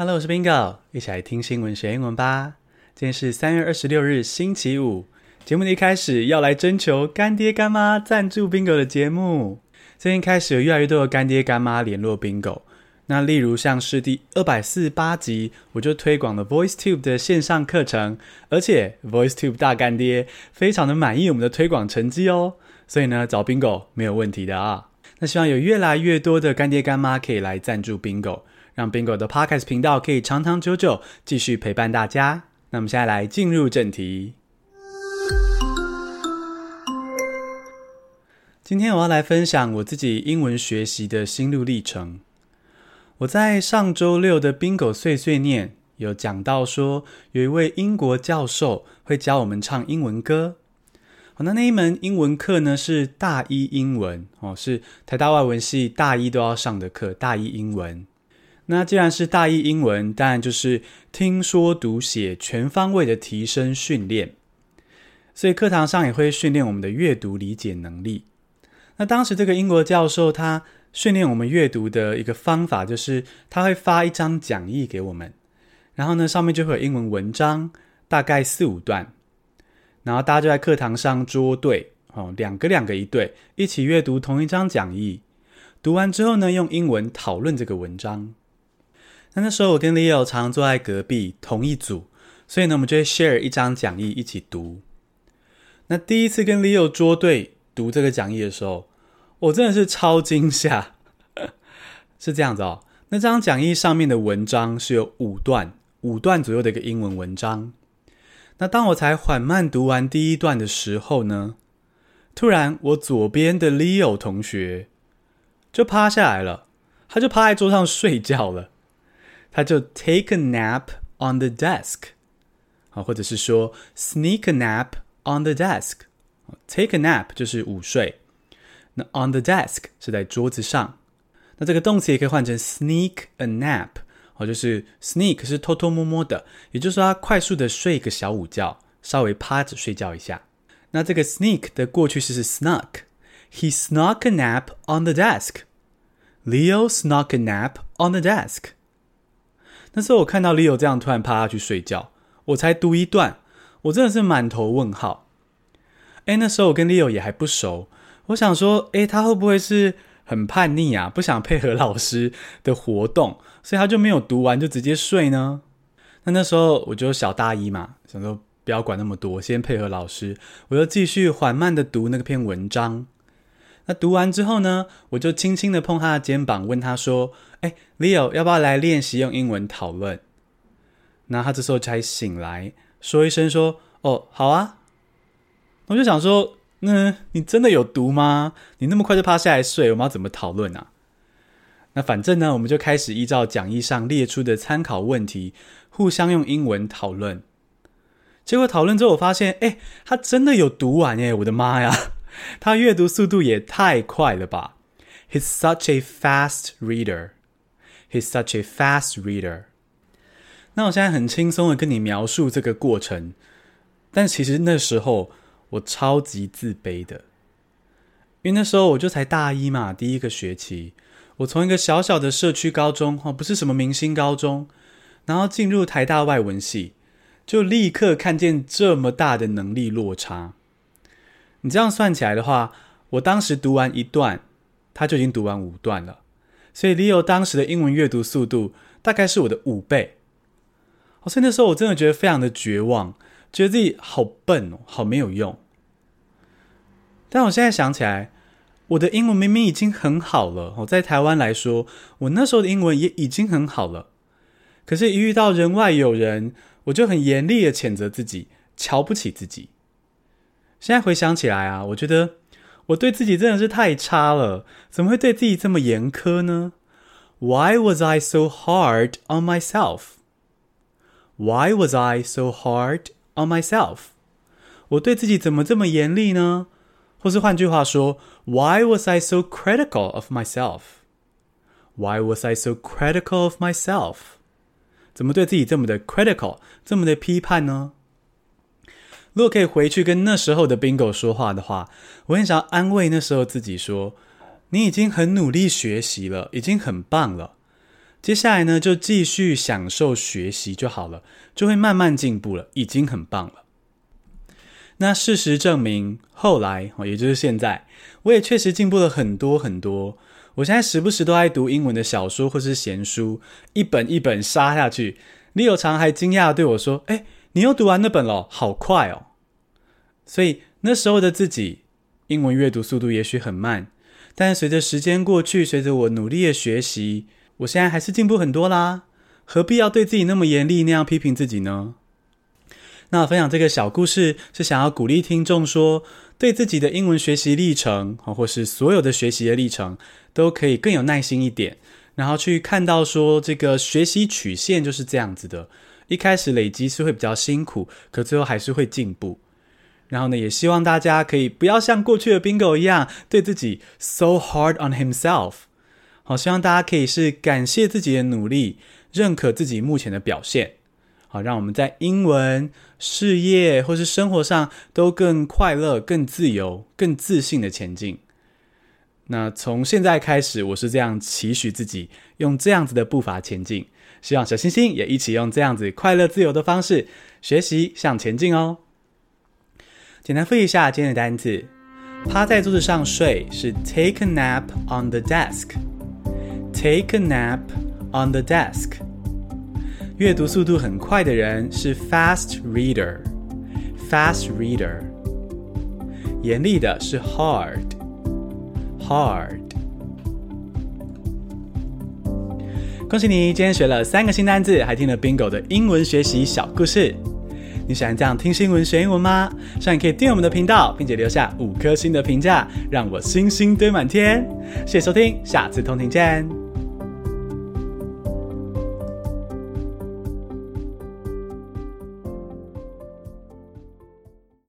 Hello，我是 Bingo，一起来听新闻学英文吧。今天是三月二十六日，星期五。节目的一开始要来征求干爹干妈赞助 Bingo 的节目。最近开始有越来越多的干爹干妈联络 Bingo。那例如像是第二百四十八集，我就推广了 VoiceTube 的线上课程，而且 VoiceTube 大干爹非常的满意我们的推广成绩哦。所以呢，找 Bingo 没有问题的啊。那希望有越来越多的干爹干妈可以来赞助 Bingo。让 Bingo 的 Podcast 频道可以长长久久继续陪伴大家。那我们现在来进入正题。今天我要来分享我自己英文学习的心路历程。我在上周六的 Bingo 碎碎念有讲到说，有一位英国教授会教我们唱英文歌。好，那那一门英文课呢是大一英文哦，是台大外文系大一都要上的课，大一英文。那既然是大一英文，当然就是听说读写全方位的提升训练，所以课堂上也会训练我们的阅读理解能力。那当时这个英国教授他训练我们阅读的一个方法，就是他会发一张讲义给我们，然后呢上面就会有英文文章，大概四五段，然后大家就在课堂上捉对哦，两个两个一对，一起阅读同一张讲义，读完之后呢用英文讨论这个文章。那那时候我跟 Leo 常常坐在隔壁同一组，所以呢，我们就会 share 一张讲义一起读。那第一次跟 Leo 捉对读这个讲义的时候，我真的是超惊吓。是这样子哦，那张讲义上面的文章是有五段，五段左右的一个英文文章。那当我才缓慢读完第一段的时候呢，突然我左边的 Leo 同学就趴下来了，他就趴在桌上睡觉了。他就 take a nap on the desk，好，或者是说 sneak a nap on the desk。take a nap 就是午睡，那 on the desk 是在桌子上。那这个动词也可以换成 sneak a nap，好，就是 sneak 是偷偷摸摸的，也就是说他快速的睡一个小午觉，稍微趴着睡觉一下。那这个 sneak 的过去式是 snuck，he snuck a nap on the desk。Leo snuck a nap on the desk。 那时候我看到 Leo 这样突然趴下去睡觉，我才读一段，我真的是满头问号。诶，那时候我跟 Leo 也还不熟，我想说，诶，他会不会是很叛逆啊，不想配合老师的活动，所以他就没有读完就直接睡呢？那那时候我就小大一嘛，想说不要管那么多，先配合老师，我就继续缓慢的读那篇文章。那读完之后呢，我就轻轻的碰他的肩膀，问他说：“哎，Leo，要不要来练习用英文讨论？”那他这时候才醒来，说一声说：“哦，好啊。”我就想说：“嗯，你真的有毒吗？你那么快就趴下来睡，我们要怎么讨论啊？”那反正呢，我们就开始依照讲义上列出的参考问题，互相用英文讨论。结果讨论之后，我发现，哎，他真的有读完耶！我的妈呀！他阅读速度也太快了吧！He's such a fast reader. He's such a fast reader. 那我现在很轻松的跟你描述这个过程，但其实那时候我超级自卑的，因为那时候我就才大一嘛，第一个学期，我从一个小小的社区高中，哦，不是什么明星高中，然后进入台大外文系，就立刻看见这么大的能力落差。你这样算起来的话，我当时读完一段，他就已经读完五段了。所以 Leo 当时的英文阅读速度大概是我的五倍。所以那时候我真的觉得非常的绝望，觉得自己好笨哦，好没有用。但我现在想起来，我的英文明明已经很好了。我在台湾来说，我那时候的英文也已经很好了。可是，一遇到人外有人，我就很严厉的谴责自己，瞧不起自己。现在回想起来啊，我觉得我对自己真的是太差了，怎么会对自己这么严苛呢？Why was I so hard on myself? Why was I so hard on myself? 我对自己怎么这么严厉呢？或是换句话说，Why was I so critical of myself? Why was I so critical of myself? 怎么对自己这么的 critical，这么的批判呢？如果可以回去跟那时候的 Bingo 说话的话，我很想要安慰那时候自己说：“你已经很努力学习了，已经很棒了。接下来呢，就继续享受学习就好了，就会慢慢进步了，已经很棒了。那事实证明，后来哦，也就是现在，我也确实进步了很多很多。我现在时不时都爱读英文的小说或是闲书，一本一本杀下去。李有常还惊讶对我说：“哎，你又读完那本了，好快哦！”所以那时候的自己，英文阅读速度也许很慢，但随着时间过去，随着我努力的学习。我现在还是进步很多啦，何必要对自己那么严厉，那样批评自己呢？那分享这个小故事，是想要鼓励听众说，对自己的英文学习历程，或是所有的学习的历程，都可以更有耐心一点，然后去看到说，这个学习曲线就是这样子的，一开始累积是会比较辛苦，可最后还是会进步。然后呢，也希望大家可以不要像过去的 Bingo 一样，对自己 so hard on himself。好，希望大家可以是感谢自己的努力，认可自己目前的表现，好，让我们在英文、事业或是生活上都更快乐、更自由、更自信的前进。那从现在开始，我是这样期许自己，用这样子的步伐前进。希望小星星也一起用这样子快乐自由的方式学习向前进哦。简单复一下今天的单词：趴在桌子上睡是 take a nap on the desk。Take a nap on the desk。阅读速度很快的人是 fast reader。Fast reader。严厉的是 hard。Hard。恭喜你，今天学了三个新单字，还听了 Bingo 的英文学习小故事。你喜欢这样听新闻学英文吗？希望你可以订阅我们的频道，并且留下五颗星的评价，让我星星堆满天。谢谢收听，下次通勤见。